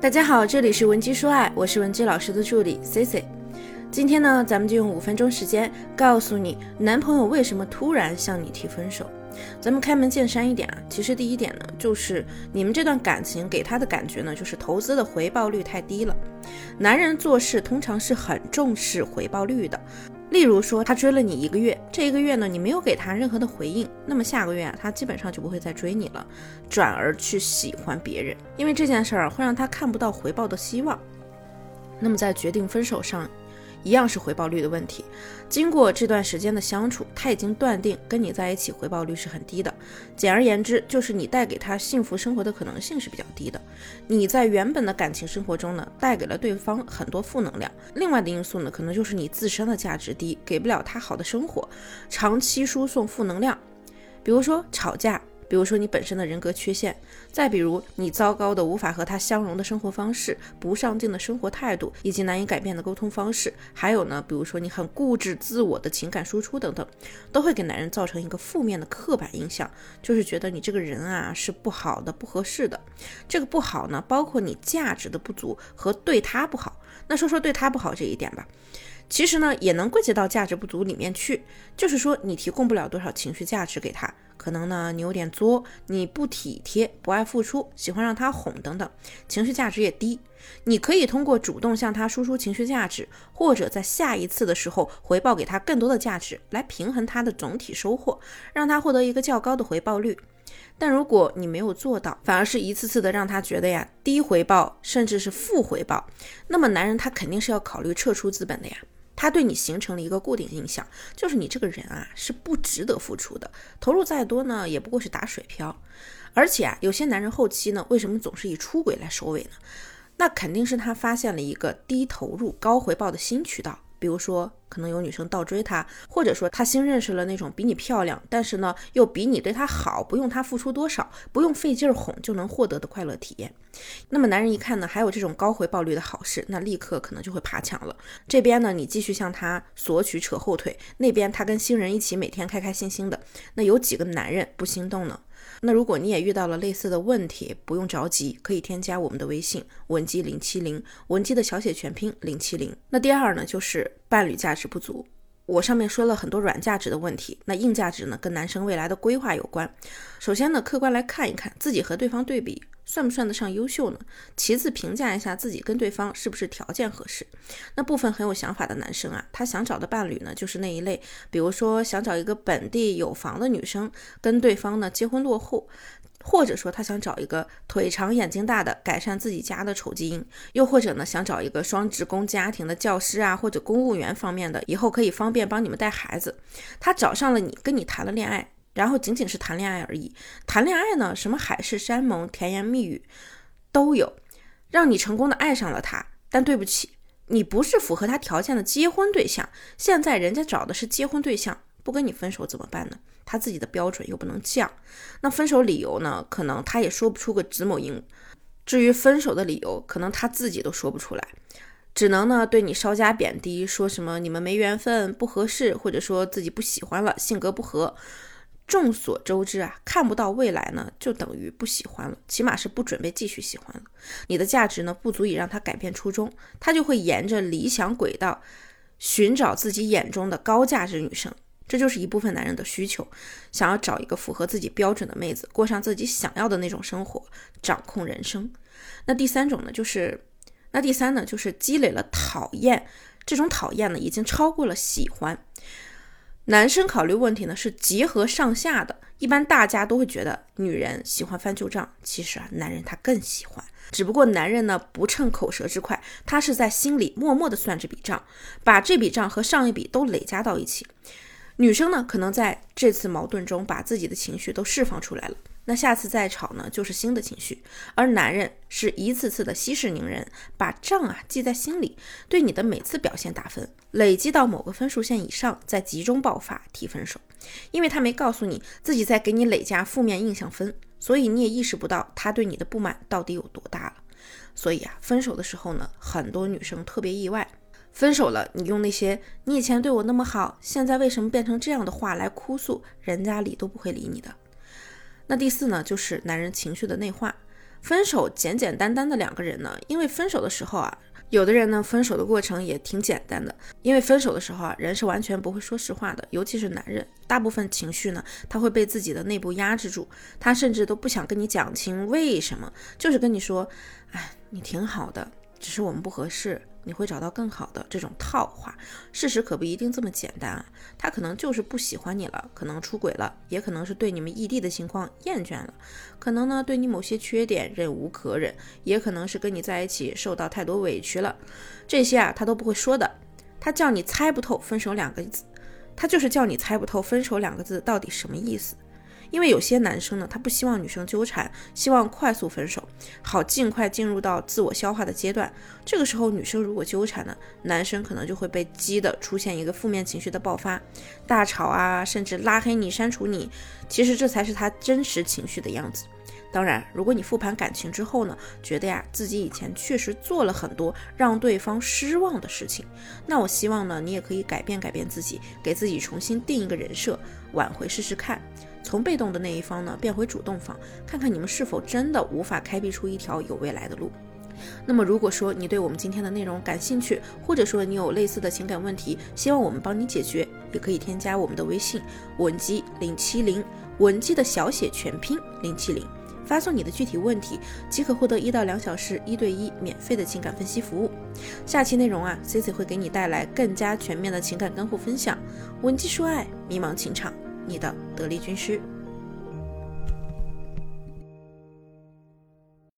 大家好，这里是文姬说爱，我是文姬老师的助理 C C。今天呢，咱们就用五分钟时间告诉你，男朋友为什么突然向你提分手。咱们开门见山一点啊，其实第一点呢，就是你们这段感情给他的感觉呢，就是投资的回报率太低了。男人做事通常是很重视回报率的。例如说，他追了你一个月，这一个月呢，你没有给他任何的回应，那么下个月啊，他基本上就不会再追你了，转而去喜欢别人，因为这件事儿会让他看不到回报的希望。那么在决定分手上。一样是回报率的问题。经过这段时间的相处，他已经断定跟你在一起回报率是很低的。简而言之，就是你带给他幸福生活的可能性是比较低的。你在原本的感情生活中呢，带给了对方很多负能量。另外的因素呢，可能就是你自身的价值低，给不了他好的生活，长期输送负能量，比如说吵架。比如说你本身的人格缺陷，再比如你糟糕的无法和他相融的生活方式、不上进的生活态度以及难以改变的沟通方式，还有呢，比如说你很固执自我的情感输出等等，都会给男人造成一个负面的刻板印象，就是觉得你这个人啊是不好的、不合适的。这个不好呢，包括你价值的不足和对他不好。那说说对他不好这一点吧。其实呢，也能归结到价值不足里面去，就是说你提供不了多少情绪价值给他，可能呢你有点作，你不体贴，不爱付出，喜欢让他哄等等，情绪价值也低。你可以通过主动向他输出情绪价值，或者在下一次的时候回报给他更多的价值，来平衡他的总体收获，让他获得一个较高的回报率。但如果你没有做到，反而是一次次的让他觉得呀低回报，甚至是负回报，那么男人他肯定是要考虑撤出资本的呀。他对你形成了一个固定印象，就是你这个人啊是不值得付出的，投入再多呢也不过是打水漂。而且啊，有些男人后期呢，为什么总是以出轨来收尾呢？那肯定是他发现了一个低投入高回报的新渠道。比如说，可能有女生倒追他，或者说他新认识了那种比你漂亮，但是呢又比你对他好，不用他付出多少，不用费劲哄就能获得的快乐体验。那么男人一看呢，还有这种高回报率的好事，那立刻可能就会爬墙了。这边呢，你继续向他索取扯后腿，那边他跟新人一起每天开开心心的，那有几个男人不心动呢？那如果你也遇到了类似的问题，不用着急，可以添加我们的微信文姬零七零，文姬的小写全拼零七零。那第二呢，就是伴侣价值不足。我上面说了很多软价值的问题，那硬价值呢，跟男生未来的规划有关。首先呢，客观来看一看自己和对方对比。算不算得上优秀呢？其次，评价一下自己跟对方是不是条件合适。那部分很有想法的男生啊，他想找的伴侣呢，就是那一类，比如说想找一个本地有房的女生，跟对方呢结婚落户，或者说他想找一个腿长眼睛大的，改善自己家的丑基因，又或者呢想找一个双职工家庭的教师啊，或者公务员方面的，以后可以方便帮你们带孩子。他找上了你，跟你谈了恋爱。然后仅仅是谈恋爱而已，谈恋爱呢，什么海誓山盟、甜言蜜语都有，让你成功的爱上了他。但对不起，你不是符合他条件的结婚对象。现在人家找的是结婚对象，不跟你分手怎么办呢？他自己的标准又不能降。那分手理由呢？可能他也说不出个子某音。至于分手的理由，可能他自己都说不出来，只能呢对你稍加贬低，说什么你们没缘分、不合适，或者说自己不喜欢了、性格不合。众所周知啊，看不到未来呢，就等于不喜欢了，起码是不准备继续喜欢了。你的价值呢，不足以让他改变初衷，他就会沿着理想轨道寻找自己眼中的高价值女生。这就是一部分男人的需求，想要找一个符合自己标准的妹子，过上自己想要的那种生活，掌控人生。那第三种呢，就是那第三呢，就是积累了讨厌，这种讨厌呢，已经超过了喜欢。男生考虑问题呢是结合上下的，一般大家都会觉得女人喜欢翻旧账，其实啊，男人他更喜欢，只不过男人呢不趁口舌之快，他是在心里默默的算这笔账，把这笔账和上一笔都累加到一起。女生呢可能在这次矛盾中把自己的情绪都释放出来了。那下次再吵呢，就是新的情绪，而男人是一次次的息事宁人，把账啊记在心里，对你的每次表现打分，累积到某个分数线以上，再集中爆发提分手。因为他没告诉你自己在给你累加负面印象分，所以你也意识不到他对你的不满到底有多大了。所以啊，分手的时候呢，很多女生特别意外，分手了，你用那些你以前对我那么好，现在为什么变成这样的话来哭诉，人家理都不会理你的。那第四呢，就是男人情绪的内化，分手简简单单的两个人呢，因为分手的时候啊。有的人呢，分手的过程也挺简单的，因为分手的时候啊，人是完全不会说实话的，尤其是男人，大部分情绪呢，他会被自己的内部压制住，他甚至都不想跟你讲清为什么，就是跟你说，哎，你挺好的，只是我们不合适。你会找到更好的这种套话，事实可不一定这么简单啊。他可能就是不喜欢你了，可能出轨了，也可能是对你们异地的情况厌倦了，可能呢对你某些缺点忍无可忍，也可能是跟你在一起受到太多委屈了。这些啊他都不会说的，他叫你猜不透分手两个字，他就是叫你猜不透分手两个字到底什么意思。因为有些男生呢，他不希望女生纠缠，希望快速分手，好尽快进入到自我消化的阶段。这个时候，女生如果纠缠呢，男生可能就会被激的出现一个负面情绪的爆发，大吵啊，甚至拉黑你、删除你。其实这才是他真实情绪的样子。当然，如果你复盘感情之后呢，觉得呀自己以前确实做了很多让对方失望的事情，那我希望呢，你也可以改变改变自己，给自己重新定一个人设，挽回试试看。从被动的那一方呢变回主动方，看看你们是否真的无法开辟出一条有未来的路。那么如果说你对我们今天的内容感兴趣，或者说你有类似的情感问题，希望我们帮你解决，也可以添加我们的微信文姬零七零，文姬的小写全拼零七零，发送你的具体问题，即可获得一到两小时一对一免费的情感分析服务。下期内容啊，Cici 会给你带来更加全面的情感干货分享，文姬说爱，迷茫情场。你的得力军师。